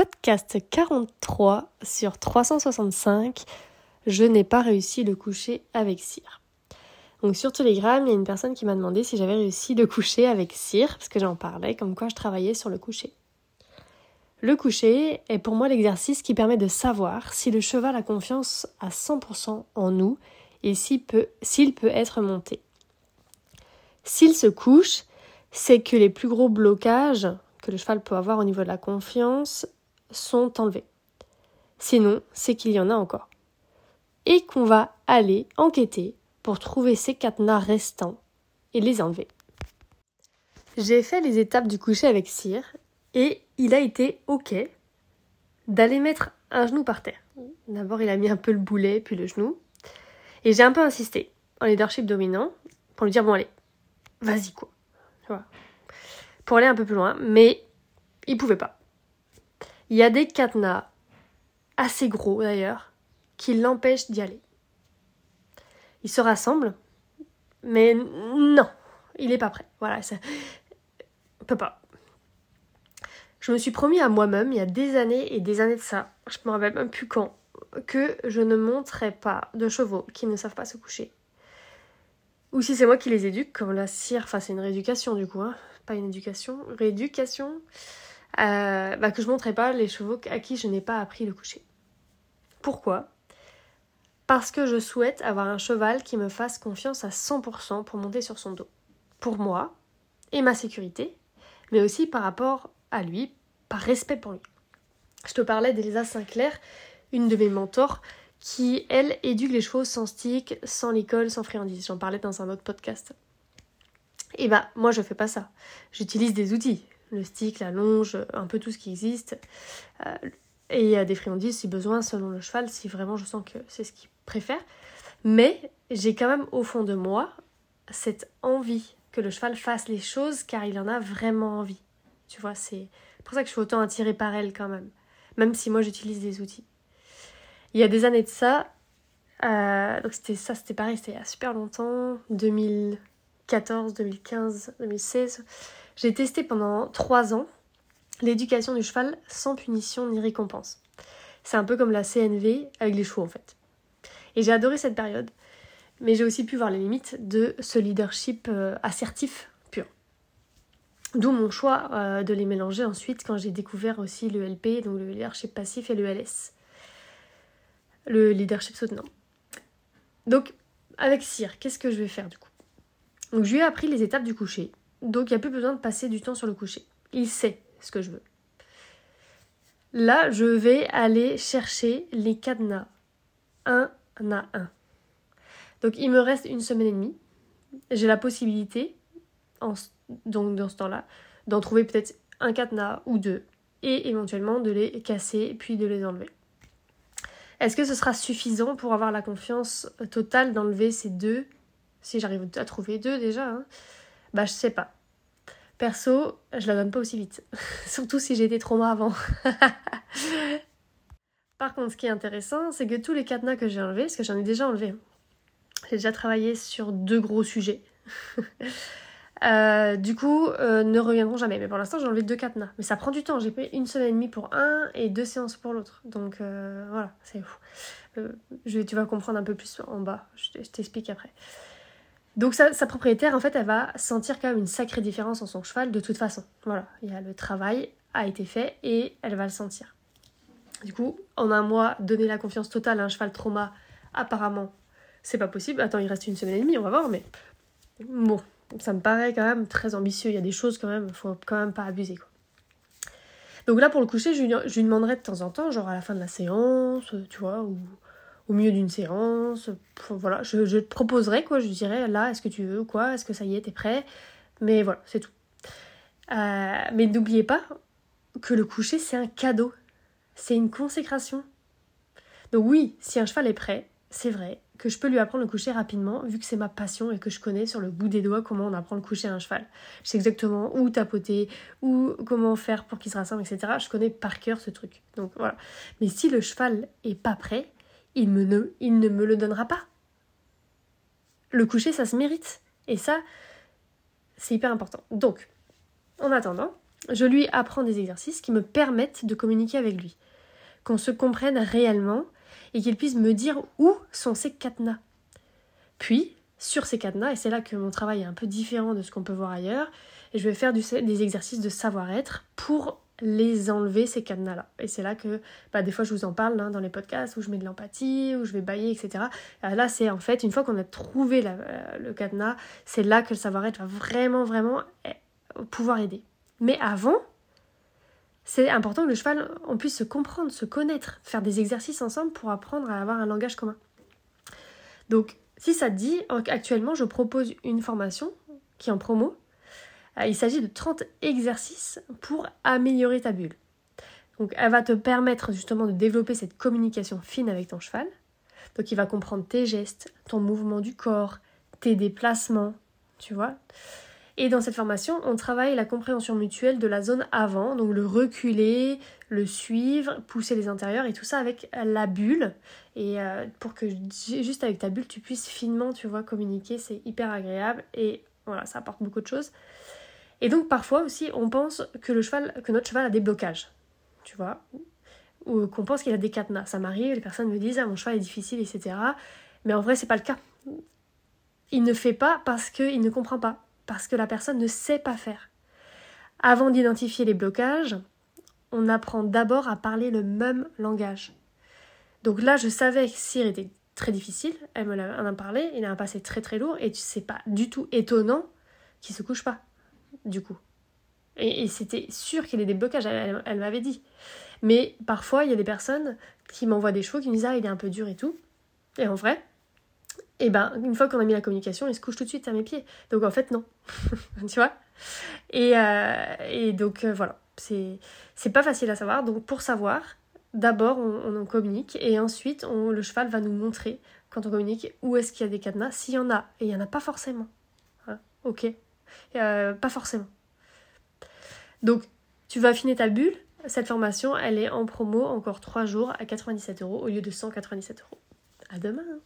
podcast 43 sur 365. Je n'ai pas réussi le coucher avec cire. Donc sur Telegram, il y a une personne qui m'a demandé si j'avais réussi le coucher avec cire, parce que j'en parlais, comme quoi je travaillais sur le coucher. Le coucher est pour moi l'exercice qui permet de savoir si le cheval a confiance à 100% en nous et s'il peut, s'il peut être monté. S'il se couche, c'est que les plus gros blocages que le cheval peut avoir au niveau de la confiance sont enlevés. Sinon, c'est qu'il y en a encore. Et qu'on va aller enquêter pour trouver ces cadenas restants et les enlever. J'ai fait les étapes du coucher avec cire et il a été OK d'aller mettre un genou par terre. D'abord, il a mis un peu le boulet, puis le genou. Et j'ai un peu insisté en leadership dominant pour lui dire bon allez, vas-y quoi. Pour aller un peu plus loin, mais il pouvait pas. Il y a des cadenas assez gros d'ailleurs qui l'empêchent d'y aller. Il se rassemble, mais non, il n'est pas prêt. Voilà, ça peut pas. Je me suis promis à moi-même il y a des années et des années de ça, je me rappelle même plus quand, que je ne monterai pas de chevaux qui ne savent pas se coucher. Ou si c'est moi qui les éduque, comme la cire, enfin c'est une rééducation du coup, hein. pas une éducation, rééducation, euh, bah, que je ne montrerai pas les chevaux à qui je n'ai pas appris le coucher. Pourquoi? Parce que je souhaite avoir un cheval qui me fasse confiance à 100% pour monter sur son dos. Pour moi et ma sécurité, mais aussi par rapport à lui, par respect pour lui. Je te parlais d'Elisa Sinclair, une de mes mentors, qui, elle, éduque les chevaux sans stick, sans l'école, sans friandises. J'en parlais dans un autre podcast. Et bah, moi, je fais pas ça. J'utilise des outils. Le stick, la longe, un peu tout ce qui existe. Euh, et il y a des friandises si besoin, selon le cheval, si vraiment je sens que c'est ce qu'il préfère. Mais j'ai quand même au fond de moi cette envie que le cheval fasse les choses car il en a vraiment envie. Tu vois, c'est pour ça que je suis autant attirée par elle quand même. Même si moi j'utilise des outils. Il y a des années de ça, euh, donc c'était ça, c'était pareil, c'était il y a super longtemps, 2014, 2015, 2016. J'ai testé pendant trois ans l'éducation du cheval sans punition ni récompense. C'est un peu comme la CNV avec les chevaux en fait. Et j'ai adoré cette période, mais j'ai aussi pu voir les limites de ce leadership euh, assertif pur. D'où mon choix euh, de les mélanger ensuite quand j'ai découvert aussi le LP, donc le leadership passif et le LS. Le leadership soutenant. Donc, avec Cyr, qu'est-ce que je vais faire du coup? Donc, je lui ai appris les étapes du coucher. Donc, il n'y a plus besoin de passer du temps sur le coucher. Il sait ce que je veux. Là, je vais aller chercher les cadenas un à un. Donc il me reste une semaine et demie. J'ai la possibilité, dans ce temps-là, d'en trouver peut-être un cadenas ou deux et éventuellement de les casser puis de les enlever. Est-ce que ce sera suffisant pour avoir la confiance totale d'enlever ces deux? Si j'arrive à trouver deux déjà, hein, bah je sais pas. Perso, je la donne pas aussi vite. Surtout si j'ai été trauma avant. Par contre, ce qui est intéressant, c'est que tous les cadenas que j'ai enlevés, parce que j'en ai déjà enlevé, j'ai déjà travaillé sur deux gros sujets. Euh, du coup, euh, ne reviendront jamais. Mais pour l'instant, j'ai enlevé deux cadenas. Mais ça prend du temps. J'ai pris une semaine et demie pour un et deux séances pour l'autre. Donc euh, voilà, c'est fou. Tu vas comprendre un peu plus en bas. Je, t'explique après. Donc sa, propriétaire, en fait, elle va sentir quand même une sacrée différence en son cheval de toute façon. Voilà, il y a le travail a été fait et elle va le sentir. Du coup, en un mois, donner la confiance totale à un cheval trauma, apparemment, c'est pas possible. Attends, il reste une semaine et demie, on va voir, mais bon, ça me paraît quand même très ambitieux. Il y a des choses quand même, faut quand même pas abuser quoi. Donc là, pour le coucher, je lui, je demanderai de temps en temps, genre à la fin de la séance, tu vois, ou au milieu d'une séance. Voilà, je, te proposerai, quoi. Je dirais, là, est-ce que tu veux, quoi Est-ce que ça y est, t'es prêt? Mais voilà, c'est tout. Euh, mais n'oubliez pas que le coucher, c'est un cadeau. C'est une consécration. Donc oui, si un cheval est prêt, c'est vrai que je peux lui apprendre le coucher rapidement, vu que c'est ma passion et que je connais sur le bout des doigts comment on apprend le coucher à un cheval. Je sais exactement où tapoter, ou comment faire pour qu'il se rassemble, etc. Je connais par cœur ce truc. Donc voilà. Mais si le cheval est pas prêt, il, ne, me le donnera pas. Le coucher, ça se mérite. Et ça, c'est hyper important. Donc, en attendant, je lui apprends des exercices qui me permettent de communiquer avec lui, qu'on se comprenne réellement et qu'il puisse me dire où sont ces cadenas. Puis, sur ces cadenas, et c'est là que mon travail est un peu différent de ce qu'on peut voir ailleurs, je vais faire des exercices de savoir-être pour les enlever ces cadenas-là. Et c'est là que bah, des fois je vous en parle hein, dans les podcasts où je mets de l'empathie, où je vais bailler, etc. Euh, là c'est en fait une fois qu'on a trouvé euh, le cadenas, c'est là que le savoir-être va vraiment vraiment eh, pouvoir aider. Mais avant, c'est important que le cheval, on puisse se comprendre, se connaître, faire des exercices ensemble pour apprendre à avoir un langage commun. Donc si ça te dit, actuellement je propose une formation qui est en promo il s'agit de 30 exercices pour améliorer ta bulle. Donc elle va te permettre justement de développer cette communication fine avec ton cheval. Donc il va comprendre tes gestes, ton mouvement du corps, tes déplacements, tu vois. Et dans cette formation, on travaille la compréhension mutuelle de la zone avant, donc le reculer, le suivre, pousser les intérieurs et tout ça avec la bulle. Et euh, pour que juste avec ta bulle, tu puisses finement, tu vois, communiquer, c'est hyper agréable et voilà, ça apporte beaucoup de choses. Et donc parfois aussi, on pense que, le cheval, que notre cheval a des blocages, tu vois, ou qu'on pense qu'il a des cadenas. Ça m'arrive, les personnes me disent ah mon cheval est difficile, etc. Mais en vrai, c'est pas le cas. Il ne fait pas parce qu'il ne comprend pas, parce que la personne ne sait pas faire. Avant d'identifier les blocages, on apprend d'abord à parler le même langage. Donc là, je savais que Cyr était très difficile, elle me en a parlé, il a un passé très très lourd, et c'est pas du tout étonnant qu'il se couche pas du coup. Et, c'était sûr qu'il y ait des blocages, elle, m'avait dit. Mais parfois, il y a des personnes qui m'envoient des chevaux qui me disent Ah, il est un peu dur et tout. Et en vrai, et eh ben, une fois qu'on a mis la communication, il se couche tout de suite à mes pieds. Donc en fait, non. tu vois? Et, euh, et, donc euh, voilà, c'est pas facile à savoir. Donc pour savoir, d'abord on, communique et ensuite le cheval va nous montrer, quand on communique, où est-ce qu'il y a des cadenas, s'il y en a. Et il n'y en a pas forcément. ok euh, pas forcément. Donc, tu vas affiner ta bulle. Cette formation, elle est en promo encore 3 jours à 97 euros au lieu de 197 euros. À demain! Hein.